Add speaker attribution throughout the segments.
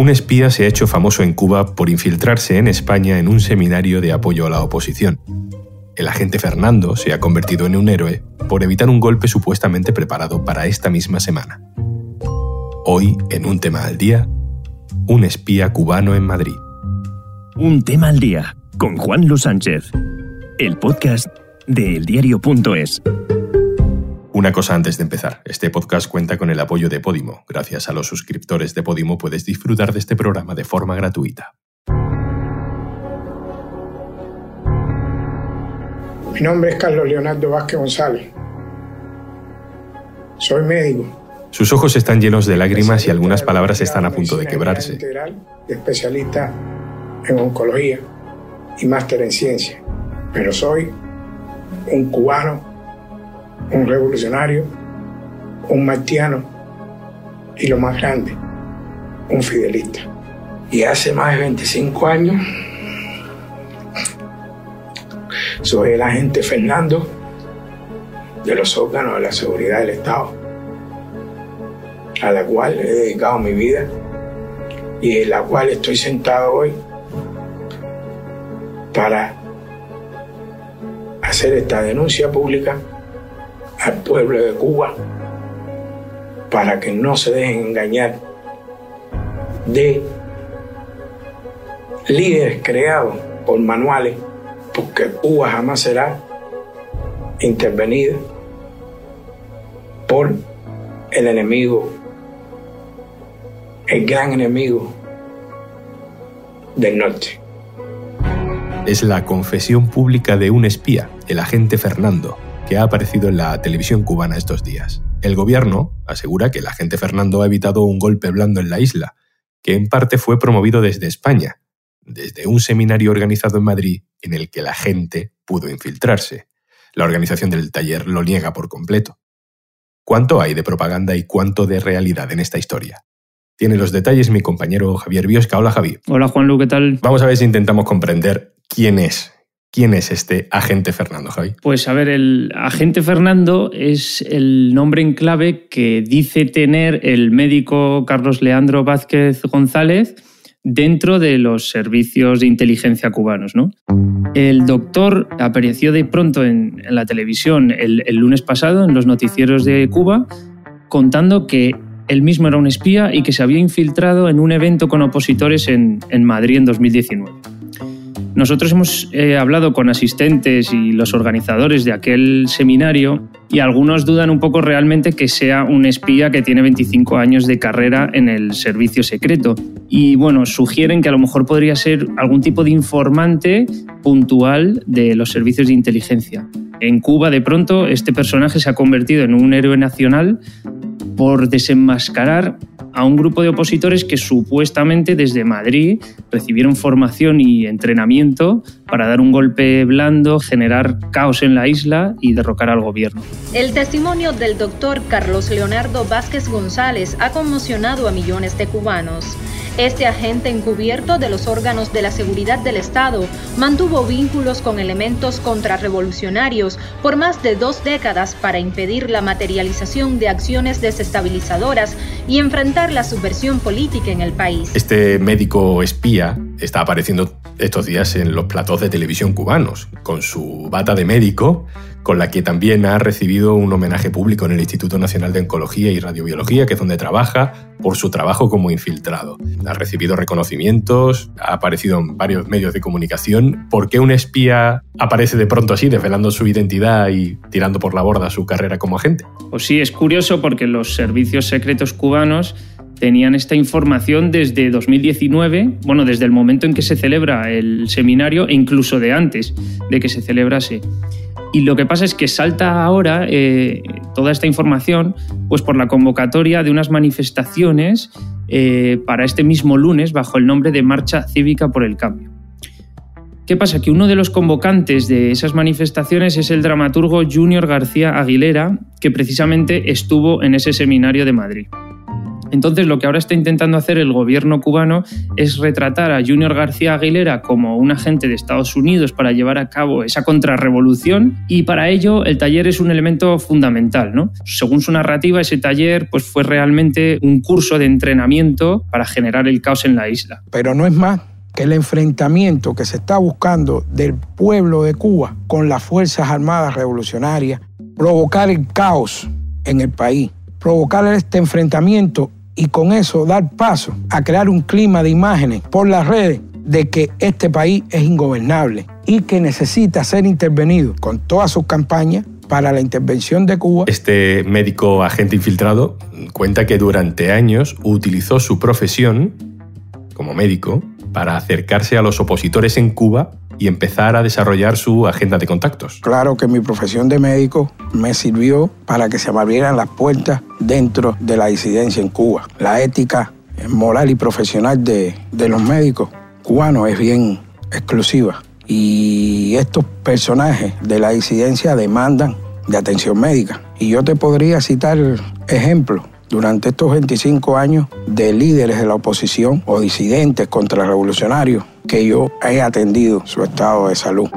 Speaker 1: Un espía se ha hecho famoso en Cuba por infiltrarse en España en un seminario de apoyo a la oposición. El agente Fernando se ha convertido en un héroe por evitar un golpe supuestamente preparado para esta misma semana. Hoy, en un tema al día, un espía cubano en Madrid.
Speaker 2: Un tema al día con Juan Luis Sánchez, el podcast de eldiario.es.
Speaker 1: Una cosa antes de empezar, este podcast cuenta con el apoyo de Podimo. Gracias a los suscriptores de Podimo puedes disfrutar de este programa de forma gratuita.
Speaker 3: Mi nombre es Carlos Leonardo Vázquez González. Soy médico.
Speaker 1: Sus ojos están llenos de lágrimas y algunas palabras están a punto de quebrarse.
Speaker 3: Especialista en oncología y máster en ciencia. Pero soy un cubano un revolucionario, un martiano y lo más grande, un fidelista. Y hace más de 25 años soy el agente Fernando de los órganos de la seguridad del Estado, a la cual he dedicado mi vida y en la cual estoy sentado hoy para hacer esta denuncia pública al pueblo de Cuba para que no se dejen engañar de líderes creados por manuales, porque Cuba jamás será intervenida por el enemigo, el gran enemigo del norte.
Speaker 1: Es la confesión pública de un espía, el agente Fernando, que ha aparecido en la televisión cubana estos días. El gobierno asegura que el agente Fernando ha evitado un golpe blando en la isla, que en parte fue promovido desde España, desde un seminario organizado en Madrid en el que la gente pudo infiltrarse. La organización del taller lo niega por completo. ¿Cuánto hay de propaganda y cuánto de realidad en esta historia? Tiene los detalles mi compañero Javier Biosca. Hola Javi.
Speaker 4: Hola Juanlu, ¿qué tal?
Speaker 1: Vamos a ver si intentamos comprender quién es ¿Quién es este agente Fernando, Javi?
Speaker 4: Pues a ver, el agente Fernando es el nombre en clave que dice tener el médico Carlos Leandro Vázquez González dentro de los servicios de inteligencia cubanos. ¿no? El doctor apareció de pronto en, la televisión el, lunes pasado en los noticieros de Cuba contando que él mismo era un espía y que se había infiltrado en un evento con opositores en, en Madrid en 2019. Nosotros hemos eh, hablado con asistentes y los organizadores de aquel seminario y algunos dudan un poco realmente que sea un espía que tiene 25 años de carrera en el servicio secreto. Y bueno, sugieren que a lo mejor podría ser algún tipo de informante puntual de los servicios de inteligencia. En Cuba, de pronto, este personaje se ha convertido en un héroe nacional por desenmascarar a un grupo de opositores que supuestamente desde Madrid recibieron formación y entrenamiento para dar un golpe blando, generar caos en la isla y derrocar al gobierno.
Speaker 5: El testimonio del doctor Carlos Leonardo Vázquez González ha conmocionado a millones de cubanos. Este agente encubierto de los órganos de la seguridad del Estado mantuvo vínculos con elementos contrarrevolucionarios por más de dos décadas para impedir la materialización de acciones desestabilizadoras y enfrentar la subversión política en el país.
Speaker 1: Este médico espía está apareciendo estos días en los platos de televisión cubanos, con su bata de médico con la que también ha recibido un homenaje público en el Instituto Nacional de Oncología y Radiobiología, que es donde trabaja, por su trabajo como infiltrado. Ha recibido reconocimientos, ha aparecido en varios medios de comunicación. ¿Por qué un espía aparece de pronto así, desvelando su identidad y tirando por la borda su carrera como agente?
Speaker 4: Pues sí, es curioso porque los servicios secretos cubanos tenían esta información desde 2019, bueno, desde el momento en que se celebra el seminario e incluso de antes de que se celebrase. Y lo que pasa es que salta ahora eh, toda esta información pues por la convocatoria de unas manifestaciones eh, para este mismo lunes bajo el nombre de Marcha Cívica por el Cambio. ¿Qué pasa? Que uno de los convocantes de esas manifestaciones es el dramaturgo Junior García Aguilera, que precisamente estuvo en ese seminario de Madrid. Entonces lo que ahora está intentando hacer el gobierno cubano es retratar a Junior García Aguilera como un agente de Estados Unidos para llevar a cabo esa contrarrevolución y para ello el taller es un elemento fundamental. ¿no? Según su narrativa, ese taller pues, fue realmente un curso de entrenamiento para generar el caos en la isla.
Speaker 3: Pero no es más que el enfrentamiento que se está buscando del pueblo de Cuba con las Fuerzas Armadas Revolucionarias, provocar el caos en el país, provocar este enfrentamiento y con eso dar paso a crear un clima de imágenes por las redes de que este país es ingobernable y que necesita ser intervenido con todas sus campañas para la intervención de Cuba.
Speaker 1: Este médico agente infiltrado cuenta que durante años utilizó su profesión como médico para acercarse a los opositores en Cuba y empezar a desarrollar su agenda de contactos.
Speaker 3: Claro que mi profesión de médico me sirvió para que se me abrieran las puertas dentro de la disidencia en Cuba. La ética moral y profesional de, de los médicos cubanos es bien exclusiva y estos personajes de la disidencia demandan de atención médica. Y yo te podría citar ejemplos durante estos 25 años de líderes de la oposición o disidentes contrarrevolucionarios que yo he atendido su estado de salud.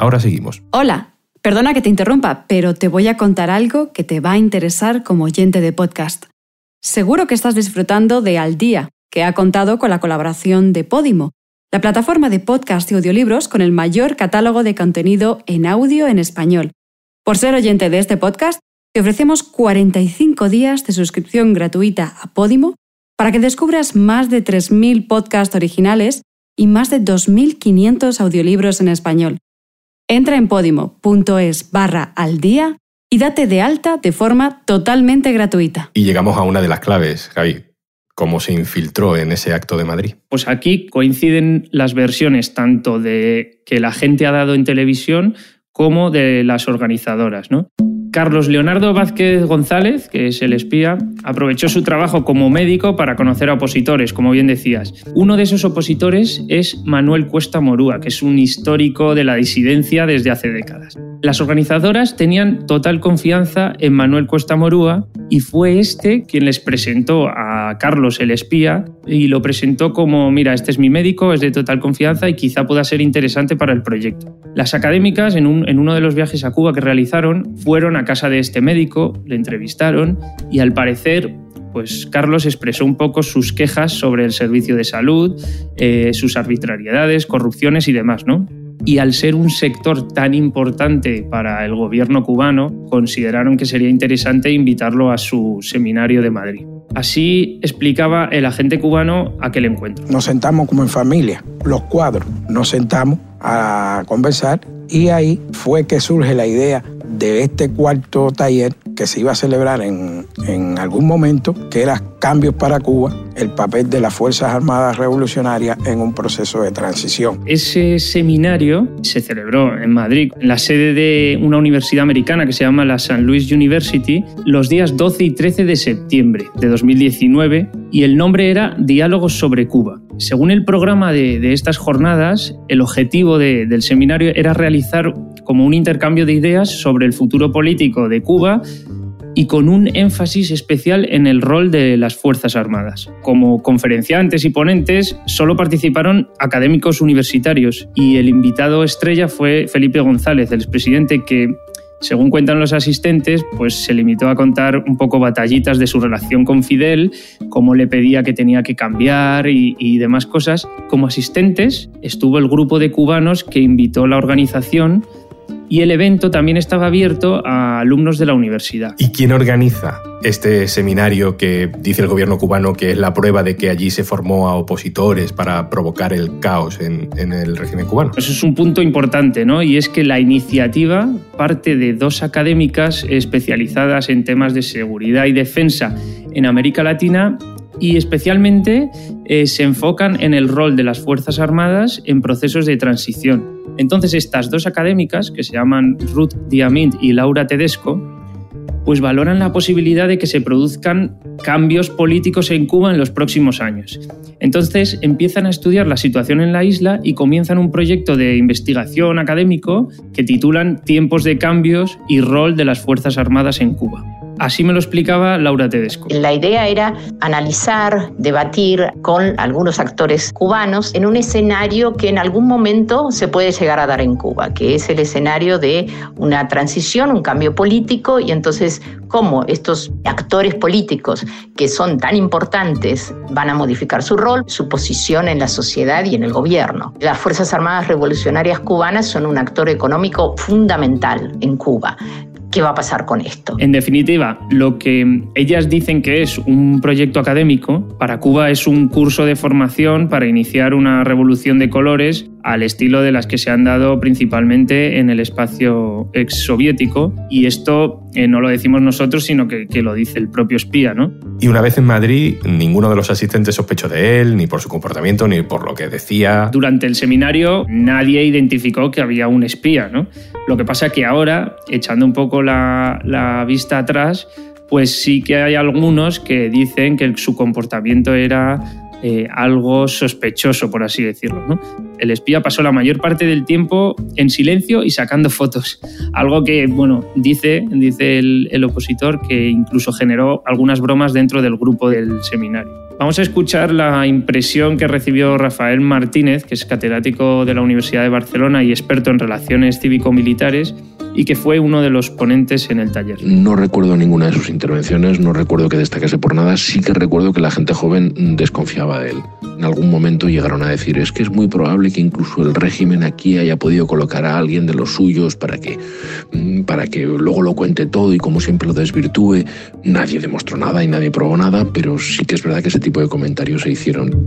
Speaker 1: Ahora seguimos.
Speaker 6: Hola, perdona que te interrumpa, pero te voy a contar algo que te va a interesar como oyente de podcast. Seguro que estás disfrutando de Al Día, que ha contado con la colaboración de Podimo, la plataforma de podcast y audiolibros con el mayor catálogo de contenido en audio en español. Por ser oyente de este podcast, te ofrecemos 45 días de suscripción gratuita a Podimo para que descubras más de 3.000 podcasts originales y más de 2.500 audiolibros en español. Entra en podimo.es barra al día y date de alta de forma totalmente gratuita.
Speaker 1: Y llegamos a una de las claves, Javi. ¿Cómo se infiltró en ese acto de Madrid?
Speaker 4: Pues aquí coinciden las versiones tanto de que la gente ha dado en televisión como de las organizadoras. ¿no? Carlos Leonardo Vázquez González, que es el espía, aprovechó su trabajo como médico para conocer a opositores, como bien decías. Uno de esos opositores es Manuel Cuesta Morúa, que es un histórico de la disidencia desde hace décadas. Las organizadoras tenían total confianza en Manuel Cuesta Morúa y fue este quien les presentó a Carlos el espía y lo presentó como, mira, este es mi médico, es de total confianza y quizá pueda ser interesante para el proyecto. Las académicas, en, en uno de los viajes a Cuba que realizaron, fueron a casa de este médico, le entrevistaron y al parecer pues Carlos expresó un poco sus quejas sobre el servicio de salud, eh, sus arbitrariedades, corrupciones y demás, ¿no? Y al ser un sector tan importante para el gobierno cubano, consideraron que sería interesante invitarlo a su seminario de Madrid. Así explicaba el agente cubano aquel encuentro.
Speaker 3: Nos sentamos como en familia, los cuadros, nos sentamos a conversar y ahí fue que surge la idea de este cuarto taller que se iba a celebrar en, en, algún momento, que era Cambios para Cuba, el papel de las Fuerzas Armadas Revolucionarias en un proceso de transición.
Speaker 4: Ese seminario se celebró en Madrid, en la sede de una universidad americana que se llama la St. Louis University, los días 12 y 13 de septiembre de 2019, y el nombre era Diálogos sobre Cuba. Según el programa de, de estas jornadas, el objetivo de, del seminario era realizar como un intercambio de ideas sobre el futuro político de Cuba y con un énfasis especial en el rol de las Fuerzas Armadas. Como conferenciantes y ponentes solo participaron académicos universitarios y el invitado estrella fue Felipe González, el expresidente que según cuentan los asistentes, pues se limitó a contar un poco batallitas de su relación con Fidel, cómo le pedía que tenía que cambiar y, y, demás cosas. Como asistentes estuvo el grupo de cubanos que invitó la organización y el evento también estaba abierto a alumnos de la universidad.
Speaker 1: ¿Y quién organiza este seminario que dice el gobierno cubano que es la prueba de que allí se formó a opositores para provocar el caos en, en el régimen cubano?
Speaker 4: Eso es un punto importante, ¿no? Y es que la iniciativa parte de dos académicas especializadas en temas de seguridad y defensa en América Latina y especialmente eh, se enfocan en el rol de las Fuerzas Armadas en procesos de transición. Entonces estas dos académicas, que se llaman Ruth Diamint y Laura Tedesco, pues valoran la posibilidad de que se produzcan cambios políticos en Cuba en los próximos años. Entonces empiezan a estudiar la situación en la isla y comienzan un proyecto de investigación académico que titulan Tiempos de cambios y rol de las Fuerzas Armadas en Cuba. Así me lo explicaba Laura Tedesco.
Speaker 7: La idea era analizar, debatir con algunos actores cubanos en un escenario que en algún momento se puede llegar a dar en Cuba, que es el escenario de una transición, un cambio político, y entonces cómo estos actores políticos que son tan importantes van a modificar su rol, su posición en la sociedad y en el gobierno. Las Fuerzas Armadas Revolucionarias Cubanas son un actor económico fundamental en Cuba. ¿Qué va a pasar con esto?
Speaker 4: En definitiva, lo que ellas dicen que es un proyecto académico, para Cuba es un curso de formación para iniciar una revolución de colores al estilo de las que se han dado principalmente en el espacio exsoviético. Y esto eh, no lo decimos nosotros, sino que, que, lo dice el propio espía. ¿no?
Speaker 1: Y una vez en Madrid, ninguno de los asistentes sospechó de él, ni por su comportamiento, ni por lo que decía.
Speaker 4: Durante el seminario nadie identificó que había un espía. ¿no? Lo que pasa que ahora, echando un poco la, vista atrás, pues sí que hay algunos que dicen que su comportamiento era eh, algo sospechoso, por así decirlo. El espía pasó la mayor parte del tiempo en silencio y sacando fotos, algo que, bueno, dice, dice el opositor que incluso generó algunas bromas dentro del grupo del seminario. Vamos a escuchar la impresión que recibió Rafael Martínez, que es catedrático de la Universidad de Barcelona y experto en relaciones cívico-militares, y que fue uno de los ponentes en el taller.
Speaker 8: No recuerdo ninguna de sus intervenciones, no recuerdo que destacase por nada, sí que recuerdo que la gente joven desconfiaba de él. En algún momento llegaron a decir, es que es muy probable que incluso el régimen aquí haya podido colocar a alguien de los suyos para que, mm, para que luego lo cuente todo y como siempre lo desvirtúe. Nadie demostró nada y nadie probó nada, pero sí que es verdad que ese tipo de comentarios se hicieron.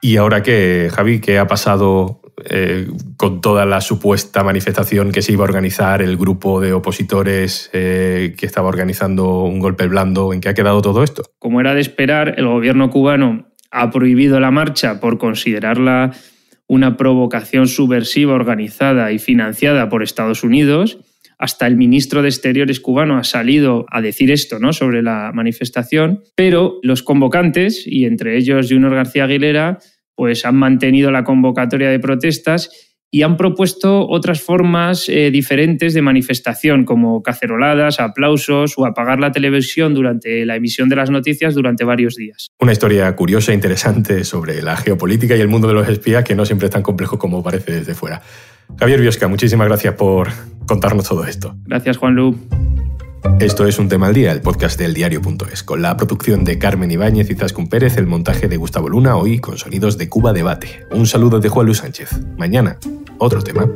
Speaker 1: ¿Y ahora qué, Javi? ¿Qué ha pasado eh, con toda la supuesta manifestación que se iba a organizar, el grupo de opositores eh, que estaba organizando un golpe blando? ¿En qué ha quedado todo esto?
Speaker 4: Como era de esperar, el gobierno cubano ha prohibido la marcha por considerarla una provocación subversiva organizada y financiada por Estados Unidos. Hasta el ministro de Exteriores cubano ha salido a decir esto ¿no? sobre la manifestación, pero los convocantes, y entre ellos Junior García Aguilera, pues han mantenido la convocatoria de protestas y han propuesto otras formas eh, diferentes de manifestación, como caceroladas, aplausos o apagar la televisión durante la emisión de las noticias durante varios días.
Speaker 1: Una historia curiosa e interesante sobre la geopolítica y el mundo de los espías que no siempre es tan complejo como parece desde fuera. Javier Biosca, muchísimas gracias por contarnos todo esto.
Speaker 4: Gracias, Juan Lu.
Speaker 1: Esto es Un Tema al Día, el podcast del diario.es, con la producción de Carmen Ibáñez y Zascun Pérez, el montaje de Gustavo Luna, hoy con sonidos de Cuba Debate. Un saludo de Juan Luis Sánchez. Mañana, otro tema.